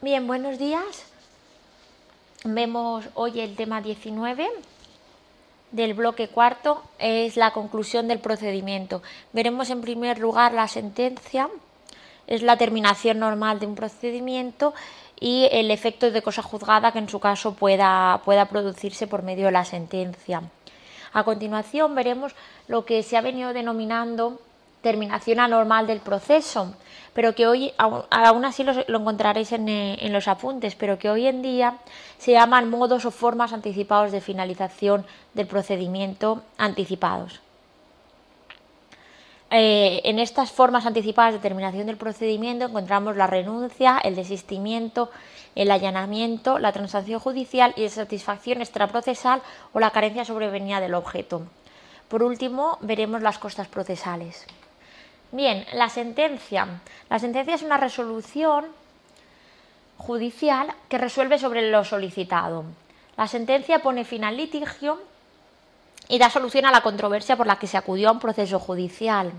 Bien, buenos días. Vemos hoy el tema 19 del bloque cuarto, es la conclusión del procedimiento. Veremos en primer lugar la sentencia, es la terminación normal de un procedimiento y el efecto de cosa juzgada que en su caso pueda, pueda producirse por medio de la sentencia. A continuación veremos lo que se ha venido denominando terminación anormal del proceso, pero que hoy, aún así lo, encontraréis en, eh, en, los apuntes, pero que hoy en día se llaman modos o formas anticipados de finalización del procedimiento anticipados. Eh, en estas formas anticipadas de terminación del procedimiento encontramos la renuncia, el desistimiento, el allanamiento, la transacción judicial y la satisfacción extraprocesal o la carencia sobrevenida del objeto. Por último, veremos las costas procesales. Bien, la sentencia. La sentencia es una resolución judicial que resuelve sobre lo solicitado. La sentencia pone fin al litigio y da solución a la controversia por la que se acudió a un proceso judicial.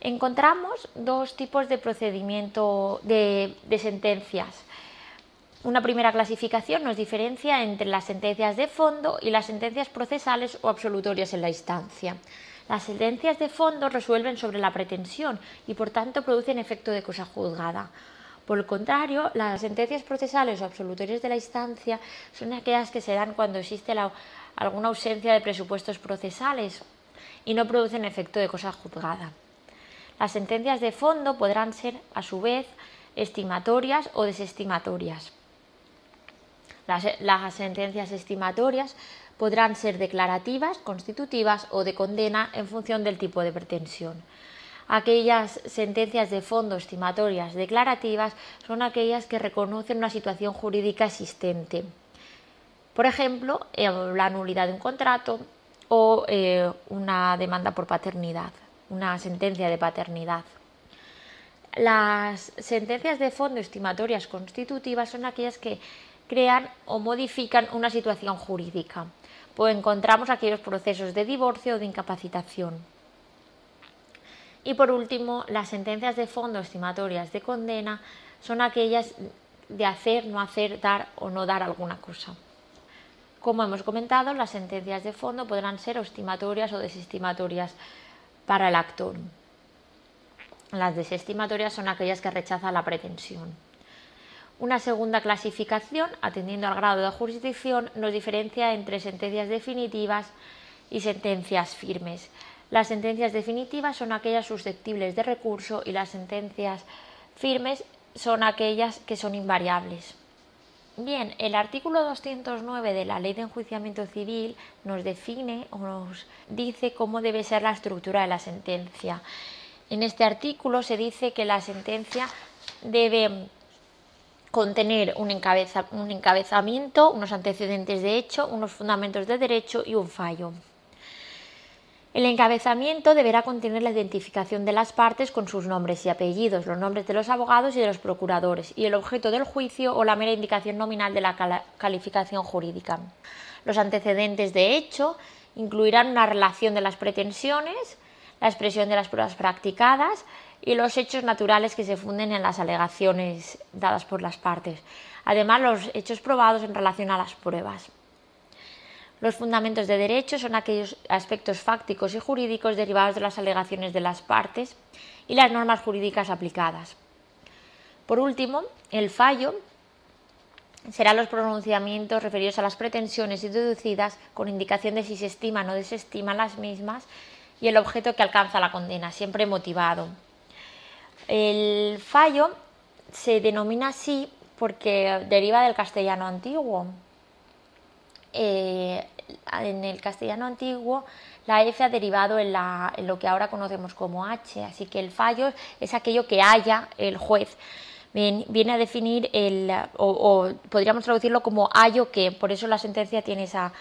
Encontramos dos tipos de procedimiento de, sentencias. Una primera clasificación nos diferencia entre las sentencias de fondo y las sentencias procesales o absolutorias en la instancia. Las sentencias de fondo resuelven sobre la pretensión y por tanto producen efecto de cosa juzgada. Por el contrario, las sentencias procesales o absolutorias de la instancia son aquellas que se dan cuando existe alguna ausencia de presupuestos procesales y no producen efecto de cosa juzgada. Las sentencias de fondo podrán ser, a su vez, estimatorias o desestimatorias. Las, sentencias estimatorias podrán ser declarativas, constitutivas o de condena en función del tipo de pretensión. Aquellas sentencias de fondo estimatorias declarativas son aquellas que reconocen una situación jurídica existente por ejemplo, eh, la nulidad de un contrato o eh, una demanda por paternidad, una sentencia de paternidad. Las sentencias de fondo estimatorias constitutivas son aquellas que crean o modifican una situación jurídica. Pues encontramos aquellos procesos de divorcio o de incapacitación. Y por último, las sentencias de fondo estimatorias de condena son aquellas de hacer, no hacer, dar o no dar alguna cosa. Como hemos comentado, las sentencias de fondo podrán ser estimatorias o desestimatorias para el actor. Las desestimatorias son aquellas que rechazan la pretensión. Una segunda clasificación, atendiendo al grado de jurisdicción, nos diferencia entre sentencias definitivas y sentencias firmes. Las sentencias definitivas son aquellas susceptibles de recurso y las sentencias firmes son aquellas que son invariables. Bien, el artículo 209 de la Ley de Enjuiciamiento Civil nos define o nos dice cómo debe ser la estructura de la sentencia. En este artículo se dice que la sentencia debe contener un, un encabezamiento, unos antecedentes de hecho, unos fundamentos de derecho y un fallo. El encabezamiento deberá contener la identificación de las partes con sus nombres y apellidos, los nombres de los abogados y de los procuradores, y el objeto del juicio o la mera indicación nominal de la calificación jurídica. Los antecedentes de hecho incluirán una relación de las pretensiones, la expresión de las pruebas practicadas y los hechos naturales que se funden en las alegaciones dadas por las partes, además los hechos probados en relación a las pruebas. Los fundamentos de derecho son aquellos aspectos fácticos y jurídicos derivados de las alegaciones de las partes y las normas jurídicas aplicadas. Por último, el fallo serán los pronunciamientos referidos a las pretensiones y deducidas con indicación de si se estiman o desestiman las mismas y el objeto que alcanza la condena, siempre motivado. El fallo se denomina así porque deriva del castellano antiguo. Eh, en el castellano antiguo la F ha derivado en, lo que ahora conocemos como H, así que el fallo es aquello que haya el juez. Viene a definir el, o, podríamos traducirlo como hallo que, por eso la sentencia tiene esa,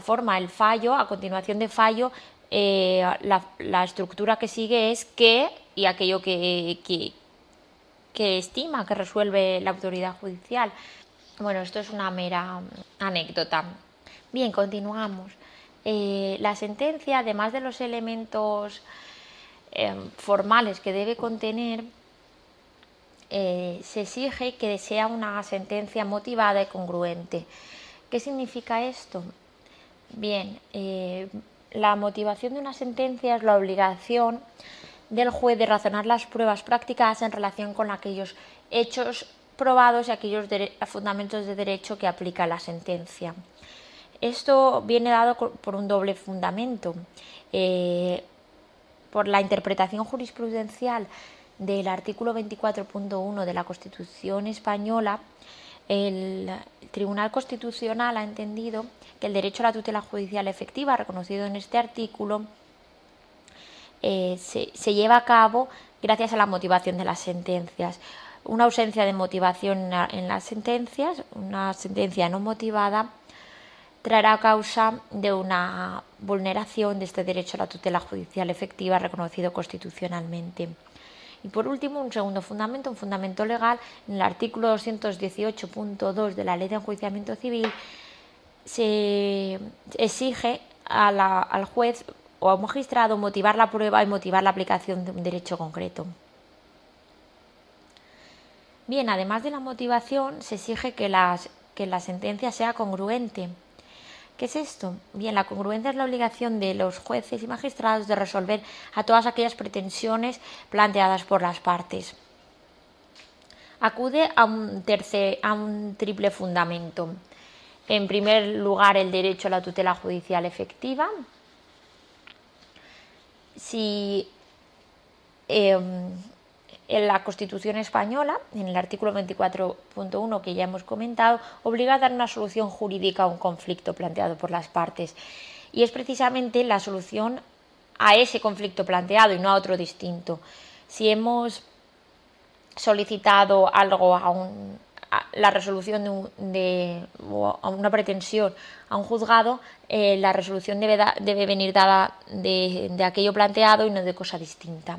forma. El fallo, a continuación de fallo, eh, la, estructura que sigue es que y aquello que, que estima, que resuelve la autoridad judicial. Bueno, esto es una mera anécdota. Bien, continuamos. Eh, la sentencia, además de los elementos em, formales que debe contener, eh, se exige que sea una sentencia motivada y congruente. ¿Qué significa esto? Bien, eh, la motivación de una sentencia es la obligación del juez de razonar las pruebas prácticas en relación con aquellos hechos probados y aquellos fundamentos de derecho que aplica la sentencia. Esto viene dado por un doble fundamento. Eh, por la interpretación jurisprudencial del artículo 24.1 de la Constitución española, el Tribunal Constitucional ha entendido que el derecho a la tutela judicial efectiva, reconocido en este artículo, eh, se, lleva a cabo gracias a la motivación de las sentencias. Una ausencia de motivación en las sentencias, una sentencia no motivada, traerá causa de una vulneración de este derecho a la tutela judicial efectiva reconocido constitucionalmente. Y por último, un segundo fundamento, un fundamento legal, en el artículo 218.2 de la Ley de Enjuiciamiento Civil se exige al juez o al magistrado motivar la prueba y motivar la aplicación de un derecho concreto. Bien, además de la motivación, se exige que, que la sentencia sea congruente ¿Qué es esto? Bien, la congruencia es la obligación de los jueces y magistrados de resolver a todas aquellas pretensiones planteadas por las partes. Acude a un, a un triple fundamento. En primer lugar, el derecho a la tutela judicial efectiva. Si em, en la Constitución española, en el artículo 24.1 que ya hemos comentado, obliga a dar una solución jurídica a un conflicto planteado por las partes. Y es precisamente la solución a ese conflicto planteado y no a otro distinto. Si hemos solicitado algo a, la resolución de, a una pretensión a un juzgado, eh, la resolución debe, debe venir dada de aquello planteado y no de cosa distinta.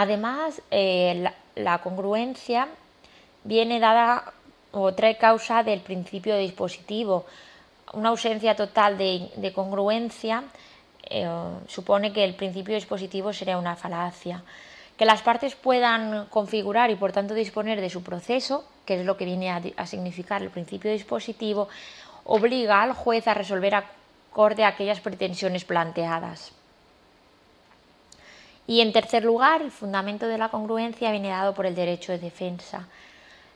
Además, eh, la, congruencia viene dada o trae causa del principio de dispositivo. Una ausencia total de, congruencia eh, supone que el principio dispositivo sería una falacia. Que las partes puedan configurar y por tanto disponer de su proceso, que es lo que viene a, significar el principio dispositivo, obliga al juez a resolver acorde a aquellas pretensiones planteadas. Y en tercer lugar, el fundamento de la congruencia viene dado por el derecho de defensa.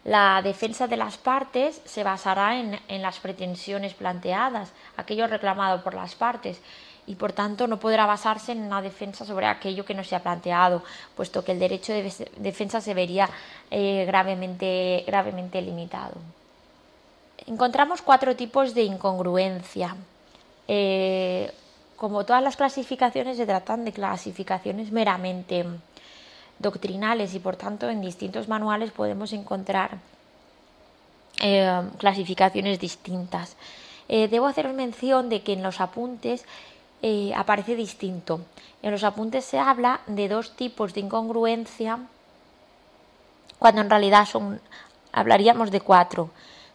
La defensa de las partes se basará en, las pretensiones planteadas, aquello reclamado por las partes, y por tanto no podrá basarse en una defensa sobre aquello que no se ha planteado, puesto que el derecho de defensa se vería eh, gravemente, gravemente limitado. Encontramos cuatro tipos de incongruencia. Eh, como todas las clasificaciones se tratan de clasificaciones meramente doctrinales y por tanto en distintos manuales podemos encontrar eh, clasificaciones distintas. Debo hacer mención de que en los apuntes eh, aparece distinto. En los apuntes se habla de dos tipos de incongruencia cuando en realidad son, hablaríamos de cuatro.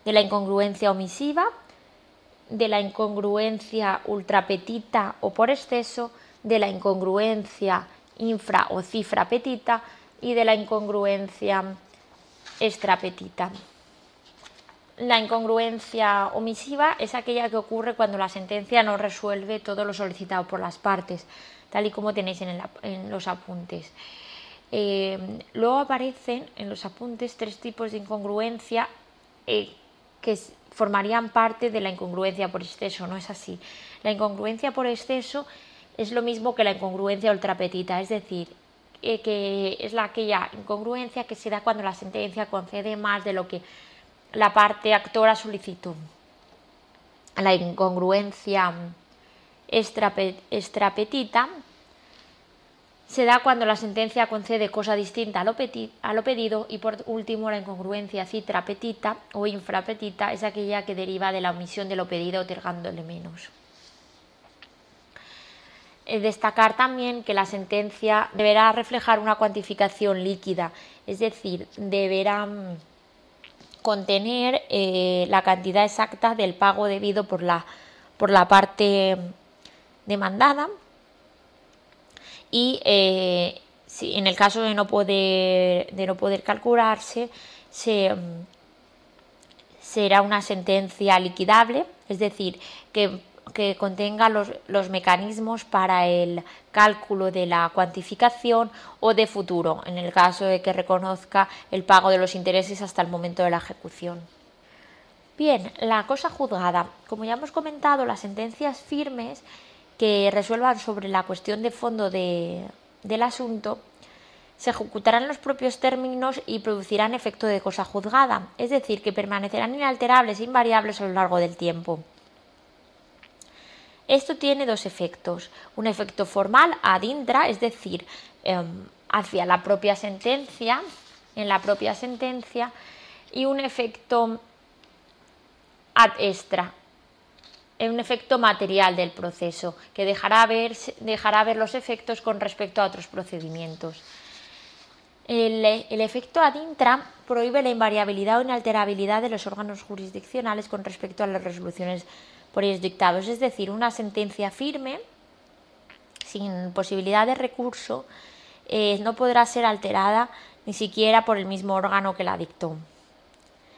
De la incongruencia omisiva, de la incongruencia ultrapetita o por exceso, de la incongruencia infra o cifra petita y de la incongruencia extrapetita. La incongruencia omisiva es aquella que ocurre cuando la sentencia no resuelve todo lo solicitado por las partes, tal y como tenéis en, los apuntes. Eh, luego aparecen en los apuntes tres tipos de incongruencia eh, que formarían parte de la incongruencia por exceso, no es así. La incongruencia por exceso es lo mismo que la incongruencia ultrapetita, es decir, eh, que es la, aquella incongruencia que se da cuando la sentencia concede más de lo que la parte actora solicitó. La incongruencia extrapetita se da cuando la sentencia concede cosa distinta a lo, pedido y por último la incongruencia citrapetita o infrapetita es aquella que deriva de la omisión de lo pedido otorgándole menos. Eh, destacar también que la sentencia deberá reflejar una cuantificación líquida, es decir, deberá contener eh, la cantidad exacta del pago debido por la, por la parte demandada. Y eh, si, en el caso de no poder, de no poder calcularse, se, mm, será una sentencia liquidable, es decir, que, contenga los, los, mecanismos para el cálculo de la cuantificación o de futuro, en el caso de que reconozca el pago de los intereses hasta el momento de la ejecución. Bien, la cosa juzgada. Como ya hemos comentado, las sentencias firmes que resuelvan sobre la cuestión de fondo del asunto se ejecutarán los propios términos y producirán efecto de cosa juzgada, es decir, que permanecerán inalterables e invariables a lo largo del tiempo. Esto tiene dos efectos. Un efecto formal ad intra, es decir, em, hacia la propia sentencia, en la propia sentencia, y un efecto ad extra, un efecto material del proceso, que dejará ver, los efectos con respecto a otros procedimientos. El, efecto ad intra prohíbe la invariabilidad o inalterabilidad de los órganos jurisdiccionales con respecto a las resoluciones por ellos dictados, es decir, una sentencia firme, sin posibilidad de recurso, eh, no podrá ser alterada ni siquiera por el mismo órgano que la dictó.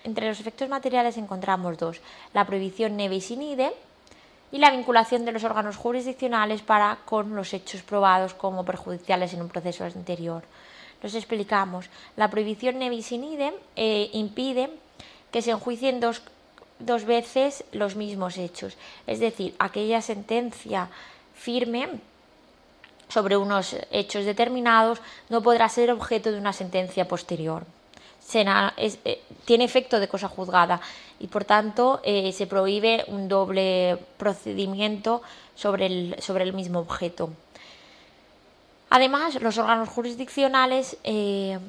Entre los efectos materiales encontramos dos, la prohibición neve y sinide y la vinculación de los órganos jurisdiccionales para con los hechos probados como perjudiciales en un proceso anterior. Nos explicamos. La prohibición nevis eh, impide que se enjuicien dos, dos veces los mismos hechos. Es decir, aquella sentencia firme sobre unos hechos determinados no podrá ser objeto de una sentencia posterior. Eh, tiene efecto de cosa juzgada y por tanto eh, se prohíbe un doble procedimiento sobre el, sobre el mismo objeto. Además, los órganos jurisdiccionales eh,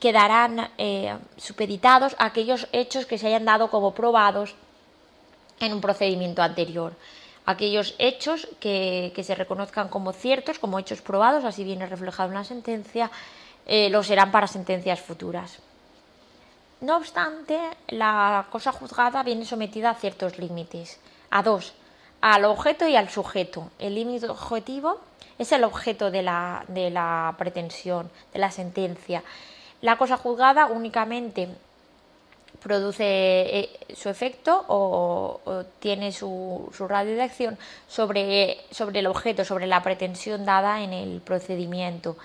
quedarán eh, supeditados a aquellos hechos que se hayan dado como probados en un procedimiento anterior. Aquellos hechos que, se reconozcan como ciertos, como hechos probados, así viene reflejado en la sentencia, eh, lo serán para sentencias futuras. No obstante, la cosa juzgada viene sometida a ciertos límites, a dos, al objeto y al sujeto. El límite objetivo es el objeto de la, pretensión, de la sentencia. La cosa juzgada únicamente produce eh, su efecto o, tiene su, radio de acción sobre, sobre, el objeto, sobre la pretensión dada en el procedimiento.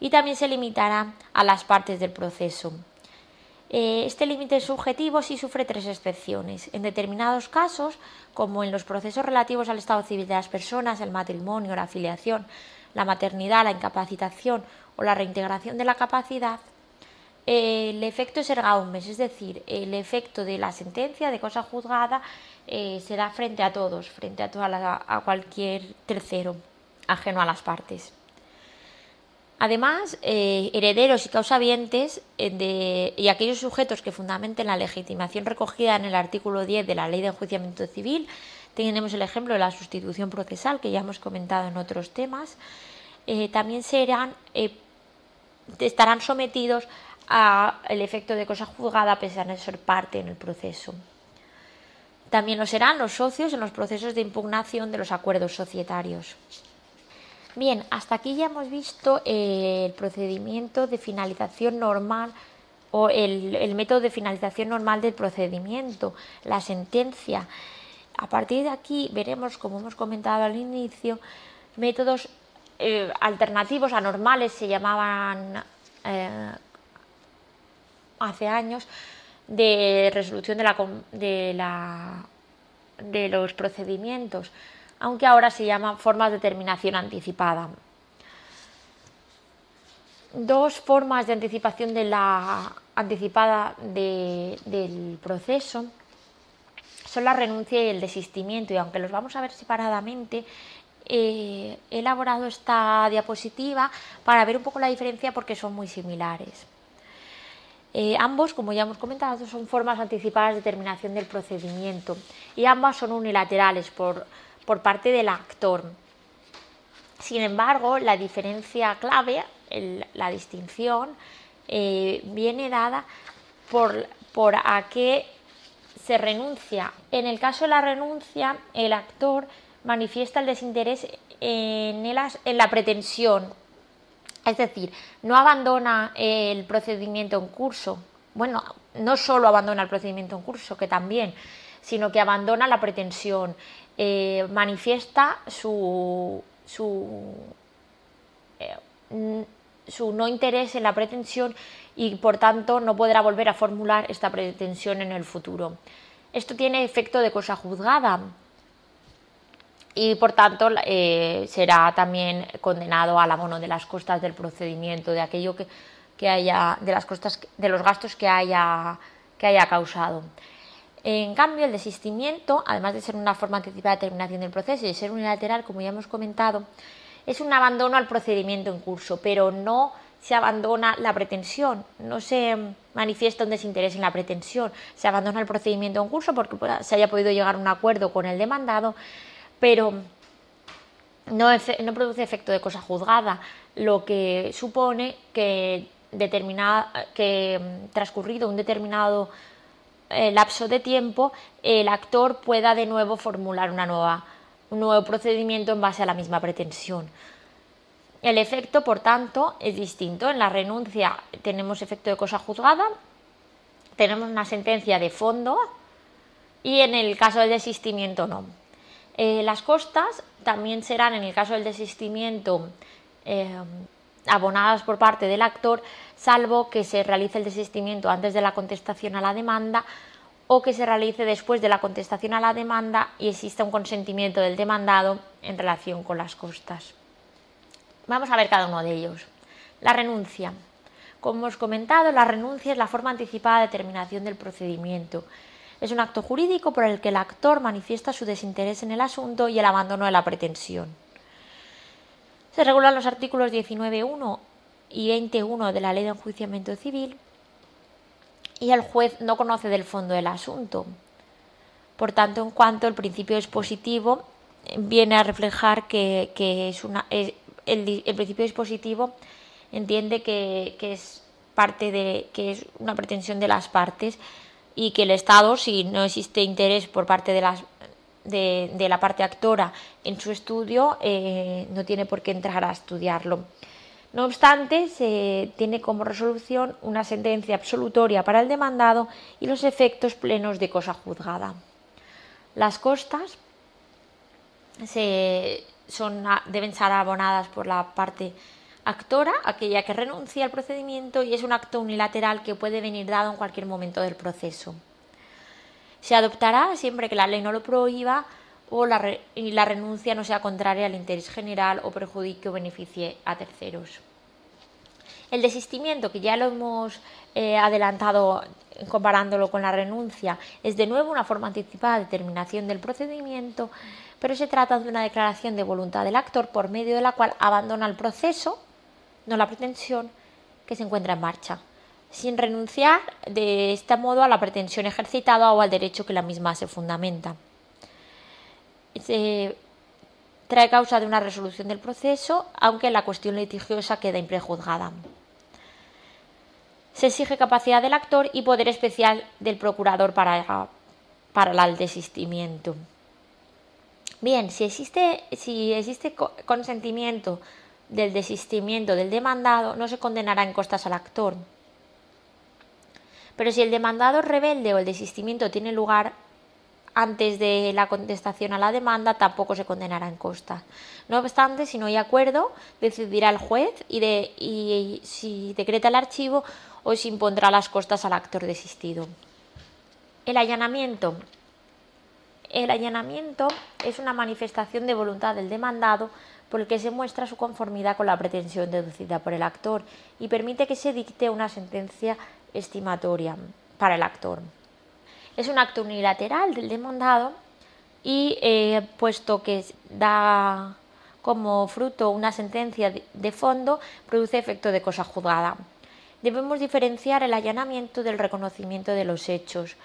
Y también se limitará a las partes del proceso. Eh, este límite subjetivo sí sufre tres excepciones. En determinados casos, como en los procesos relativos al estado civil de las personas, el matrimonio, la afiliación, la maternidad, la incapacitación o la reintegración de la capacidad, el efecto es erga omnes, es decir, el efecto de la sentencia de cosa juzgada eh, se da frente a todos, frente a, toda a cualquier tercero ajeno a las partes. Además, eh, herederos y causavientes eh, y aquellos sujetos que fundamenten la legitimación recogida en el artículo 10 de la Ley de Enjuiciamiento Civil, tenemos el ejemplo de la sustitución procesal que ya hemos comentado en otros temas, también serán, estarán sometidos al efecto de cosa juzgada a pesar de ser parte en el proceso. También lo serán los socios en los procesos de impugnación de los acuerdos societarios. Bien, hasta aquí ya hemos visto eh, el procedimiento de finalización normal o el, método de finalización normal del procedimiento, la sentencia. A partir de aquí veremos, como hemos comentado al inicio, métodos eh, alternativos anormales, se llamaban eh, hace años, de resolución de, la, de, los procedimientos aunque ahora se llaman formas de terminación anticipada. Dos formas de anticipación de la anticipada del proceso son la renuncia y el desistimiento, y aunque los vamos a ver separadamente, eh, he elaborado esta diapositiva para ver un poco la diferencia porque son muy similares. Eh, ambos, como ya hemos comentado, son formas anticipadas de terminación del procedimiento y ambas son unilaterales por por parte del actor. Sin embargo, la diferencia clave, la distinción, eh, viene dada por, por a qué se renuncia. En el caso de la renuncia, el actor manifiesta el desinterés en, en la pretensión, es decir, no abandona el procedimiento en curso. Bueno, no solo abandona el procedimiento en curso, que también, sino que abandona la pretensión, eh, manifiesta su, su, eh, su no interés en la pretensión y por tanto no podrá volver a formular esta pretensión en el futuro. Esto tiene efecto de cosa juzgada y por tanto eh, será también condenado al abono de las costas del procedimiento, de aquello que, que haya, de las costas, de los gastos que haya, que haya causado. En cambio, el desistimiento, además de ser una forma anticipada de terminación del proceso y de ser unilateral, como ya hemos comentado, es un abandono al procedimiento en curso, pero no se abandona la pretensión, no se manifiesta un desinterés en la pretensión, se abandona el procedimiento en curso porque se haya podido llegar a un acuerdo con el demandado, pero no, produce efecto de cosa juzgada, lo que supone que, que transcurrido un determinado eh, lapso de tiempo el actor pueda de nuevo formular una nueva, un nuevo procedimiento en base a la misma pretensión. El efecto, por tanto, es distinto. En la renuncia tenemos efecto de cosa juzgada, tenemos una sentencia de fondo y en el caso del desistimiento no. Eh, las costas también serán, en el caso del desistimiento, eh, abonadas por parte del actor, salvo que se realice el desistimiento antes de la contestación a la demanda o que se realice después de la contestación a la demanda y exista un consentimiento del demandado en relación con las costas. Vamos a ver cada uno de ellos. La renuncia. Como hemos comentado, la renuncia es la forma anticipada de terminación del procedimiento. Es un acto jurídico por el que el actor manifiesta su desinterés en el asunto y el abandono de la pretensión. Se regulan los artículos 19.1 y 20.1 de la Ley de Enjuiciamiento Civil y el juez no conoce del fondo del asunto. Por tanto, en cuanto el principio dispositivo viene a reflejar que, es una, el, principio dispositivo entiende que, es parte de que es una pretensión de las partes y que el Estado, si no existe interés por parte de, las, de, la parte actora en su estudio, eh, no tiene por qué entrar a estudiarlo. No obstante, se tiene como resolución una sentencia absolutoria para el demandado y los efectos plenos de cosa juzgada. Las costas se son, deben ser abonadas por la parte actora, aquella que renuncia al procedimiento, y es un acto unilateral que puede venir dado en cualquier momento del proceso. Se adoptará siempre que la ley no lo prohíba o la, y la renuncia no sea contraria al interés general o perjudique o beneficie a terceros. El desistimiento, que ya lo hemos eh, adelantado comparándolo con la renuncia, es de nuevo una forma anticipada de terminación del procedimiento pero se trata de una declaración de voluntad del actor por medio de la cual abandona el proceso, no la pretensión, que se encuentra en marcha, sin renunciar de este modo a la pretensión ejercitada o al derecho que la misma se fundamenta. Se trae causa de una resolución del proceso, aunque la cuestión litigiosa queda imprejuzgada. Se exige capacidad del actor y poder especial del procurador para, para el desistimiento. Bien, si existe, si existe consentimiento del desistimiento del demandado, no se condenará en costas al actor. Pero si el demandado es rebelde o el desistimiento tiene lugar antes de la contestación a la demanda, tampoco se condenará en costas. No obstante, si no hay acuerdo, decidirá el juez y, de, y si decreta el archivo o si impondrá las costas al actor desistido. El allanamiento el allanamiento es una manifestación de voluntad del demandado por el que se muestra su conformidad con la pretensión deducida por el actor y permite que se dicte una sentencia estimatoria para el actor. Es un acto unilateral del demandado y eh, puesto que da como fruto una sentencia de fondo, produce efecto de cosa juzgada. Debemos diferenciar el allanamiento del reconocimiento de los hechos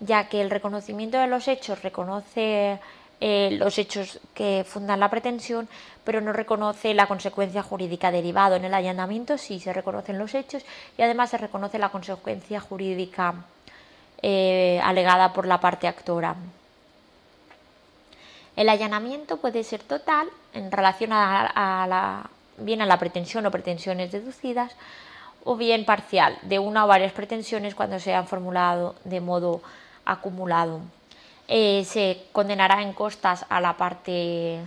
ya que el reconocimiento de los hechos reconoce eh, los hechos que fundan la pretensión, pero no reconoce la consecuencia jurídica derivada. En el allanamiento sí se reconocen los hechos y además se reconoce la consecuencia jurídica eh, alegada por la parte actora. El allanamiento puede ser total en relación a, la, bien a la pretensión o pretensiones deducidas o bien parcial de una o varias pretensiones cuando se han formulado de modo acumulado. Eh, se condenará en costas a la parte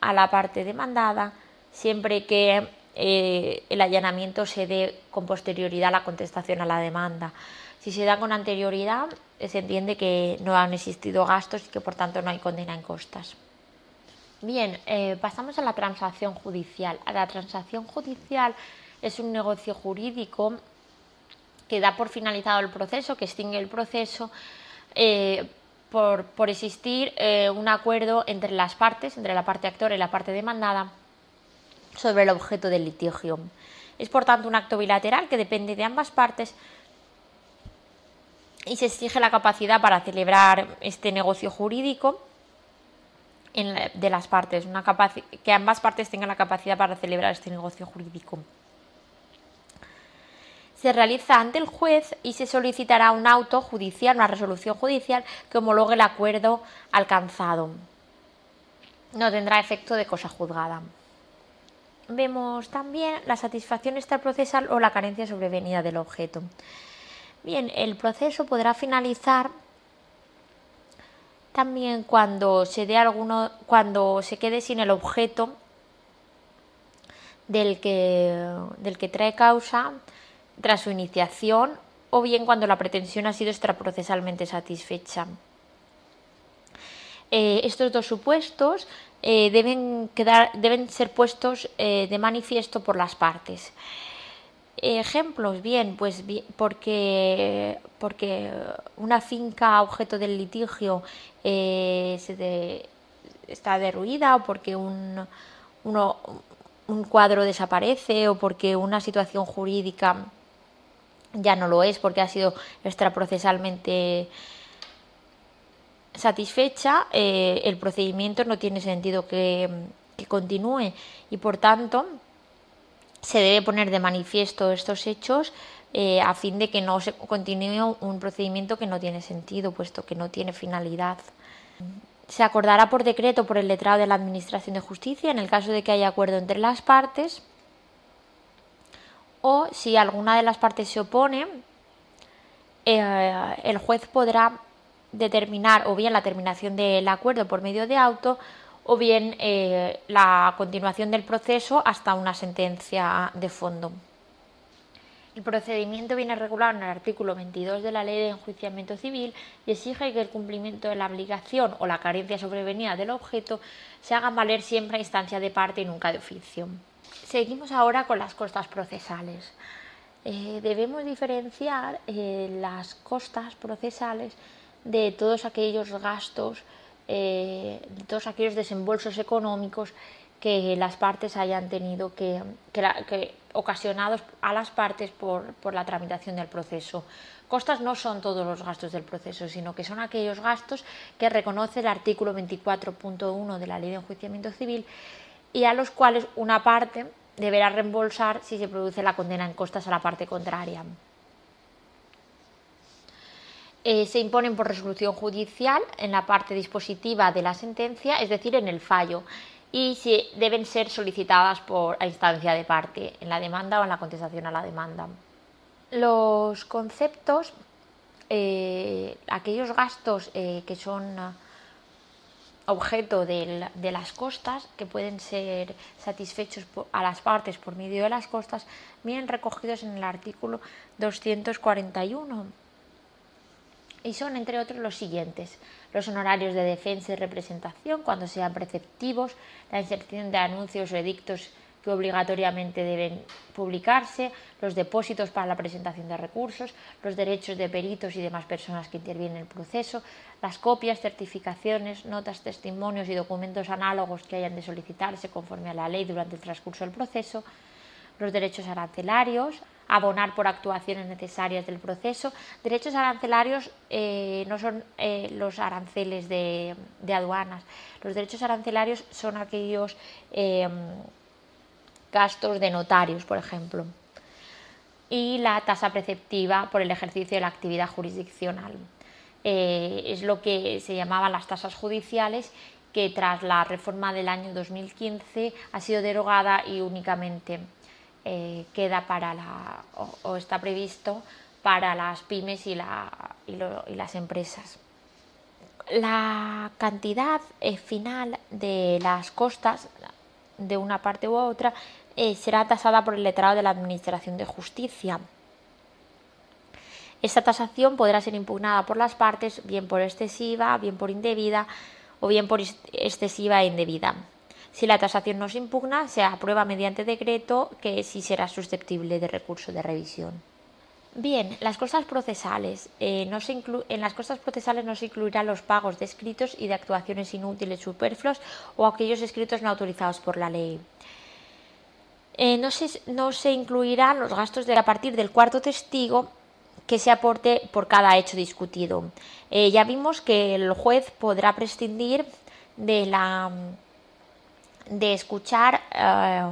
a la parte demandada siempre que eh, el allanamiento se dé con posterioridad a la contestación a la demanda. Si se da con anterioridad, se entiende que no han existido gastos y que por tanto no hay condena en costas. Bien, eh, pasamos a la transacción judicial. La transacción judicial es un negocio jurídico que da por finalizado el proceso, que extingue el proceso, por, por, existir eh, un acuerdo entre las partes, entre la parte actora y la parte demandada, sobre el objeto del litigio. Es por tanto un acto bilateral que depende de ambas partes y se exige la capacidad para celebrar este negocio jurídico de las partes, una que ambas partes tengan la capacidad para celebrar este negocio jurídico. Se realiza ante el juez y se solicitará un auto judicial, una resolución judicial que homologue el acuerdo alcanzado. No tendrá efecto de cosa juzgada. Vemos también la satisfacción extraprocesal o la carencia sobrevenida del objeto. Bien, el proceso podrá finalizar también cuando se dé alguno, cuando se quede sin el objeto del que, del que trae causa tras su iniciación o bien cuando la pretensión ha sido extraprocesalmente satisfecha. Eh, estos dos supuestos eh, deben, quedar, deben ser puestos eh, de manifiesto por las partes. Ejemplos, bien, pues porque, porque una finca objeto del litigio eh, está derruida o porque un, un cuadro desaparece o porque una situación jurídica ya no lo es porque ha sido extraprocesalmente satisfecha, eh, el procedimiento no tiene sentido que, continúe y por tanto se debe poner de manifiesto estos hechos eh, a fin de que no se continúe un procedimiento que no tiene sentido, puesto que no tiene finalidad. Se acordará por decreto por el letrado de la Administración de Justicia en el caso de que haya acuerdo entre las partes o si alguna de las partes se opone, eh, el juez podrá determinar o bien la terminación del acuerdo por medio de auto o bien eh, la continuación del proceso hasta una sentencia de fondo. El procedimiento viene regulado en el artículo 22 de la Ley de Enjuiciamiento Civil y exige que el cumplimiento de la obligación o la carencia sobrevenida del objeto se haga valer siempre a instancia de parte y nunca de oficio. Seguimos ahora con las costas procesales. Eh, debemos diferenciar eh, las costas procesales de todos aquellos gastos eh, todos aquellos desembolsos económicos que las partes hayan tenido que, que, ocasionados a las partes por, por, la tramitación del proceso. Costas no son todos los gastos del proceso, sino que son aquellos gastos que reconoce el artículo 24.1 de la Ley de Enjuiciamiento Civil y a los cuales una parte deberá reembolsar si se produce la condena en costas a la parte contraria. Eh, se imponen por resolución judicial en la parte dispositiva de la sentencia, es decir, en el fallo, y si deben ser solicitadas por a instancia de parte, en la demanda o en la contestación a la demanda. Los conceptos, eh, aquellos gastos eh, que son objeto de, las costas, que pueden ser satisfechos a las partes por medio de las costas, vienen recogidos en el artículo 241 y son, entre otros, los siguientes. Los honorarios de defensa y representación, cuando sean preceptivos, la inserción de anuncios o edictos que obligatoriamente deben publicarse, los depósitos para la presentación de recursos, los derechos de peritos y demás personas que intervienen en el proceso, las copias, certificaciones, notas, testimonios y documentos análogos que hayan de solicitarse conforme a la ley durante el transcurso del proceso, los derechos arancelarios, abonar por actuaciones necesarias del proceso. Derechos arancelarios eh, no son eh, los aranceles de, aduanas. Los derechos arancelarios son aquellos em, gastos de notarios, por ejemplo. Y la tasa preceptiva por el ejercicio de la actividad jurisdiccional. eh, es lo que se llamaban las tasas judiciales, que tras la reforma del año 2015 ha sido derogada y únicamente eh, queda para la, o, está previsto para las pymes y, las empresas. La cantidad eh, final de las costas de una parte u otra será tasada por el letrado de la Administración de Justicia esta tasación podrá ser impugnada por las partes, bien por excesiva, bien por indebida o bien por excesiva e indebida. Si la tasación no se impugna, se aprueba mediante decreto que sí será susceptible de recurso de revisión. Bien, las costas procesales. Eh, no se en las costas procesales no se incluirán los pagos de escritos y de actuaciones inútiles superfluos o aquellos escritos no autorizados por la ley. Eh, no, se, incluirán los gastos de a partir del cuarto testigo que se aporte por cada hecho discutido. Eh, ya vimos que el juez podrá prescindir de escuchar eh,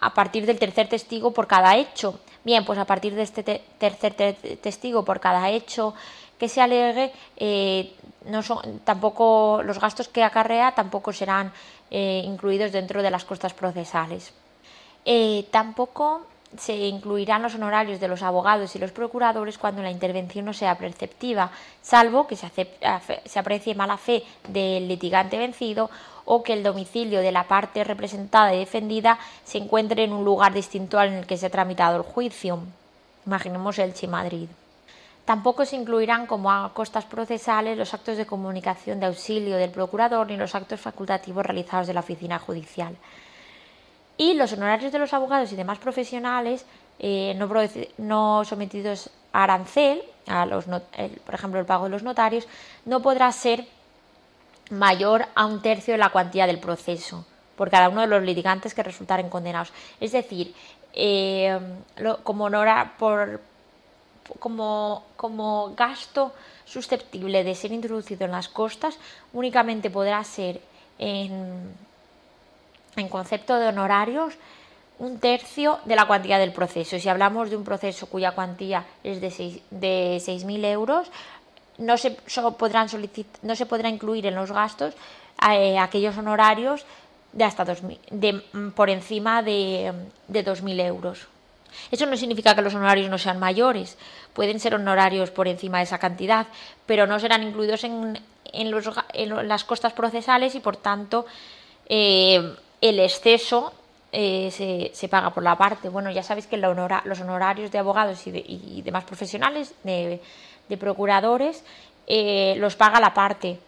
a partir del tercer testigo por cada hecho. Bien, pues a partir de este tercer testigo por cada hecho que se alegue, no son, tampoco los gastos que acarrea tampoco serán incluidos dentro de las costas procesales. Tampoco se incluirán los honorarios de los abogados y los procuradores cuando la intervención no sea perceptiva, salvo que se, aprecie mala fe del litigante vencido o que el domicilio de la parte representada y defendida se encuentre en un lugar distinto al en el que se ha tramitado el juicio. Imaginemos el Madrid. Tampoco se incluirán como a costas procesales los actos de comunicación de auxilio del procurador ni los actos facultativos realizados de la oficina judicial. Y los honorarios de los abogados y demás profesionales eh, no, sometidos a arancel, a los por ejemplo el pago de los notarios, no podrá ser mayor a un tercio de la cuantía del proceso por cada uno de los litigantes que resultaren condenados. Es decir, eh, como, por, como, como gasto susceptible de ser introducido en las costas, únicamente podrá ser en en concepto de honorarios un tercio de la cuantía del proceso. Si hablamos de un proceso cuya cuantía es de 6.000 euros, no se, podrán no se podrá incluir en los gastos eh, aquellos honorarios de hasta 2000, de, mm, por encima de, de 2.000 euros. Eso no significa que los honorarios no sean mayores, pueden ser honorarios por encima de esa cantidad, pero no serán incluidos en, en, las costas procesales y por tanto eh, el exceso eh, se, paga por la parte. Bueno, ya sabéis que los honorarios de abogados y, demás profesionales, de, procuradores, eh, los paga la parte.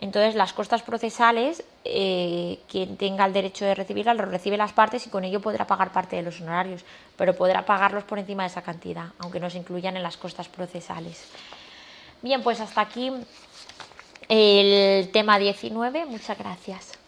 Entonces, las costas procesales, eh, quien tenga el derecho de recibirlas, los recibe las partes y con ello podrá pagar parte de los honorarios, pero podrá pagarlos por encima de esa cantidad, aunque no se incluyan en las costas procesales. Bien, pues hasta aquí el tema 19. Muchas gracias.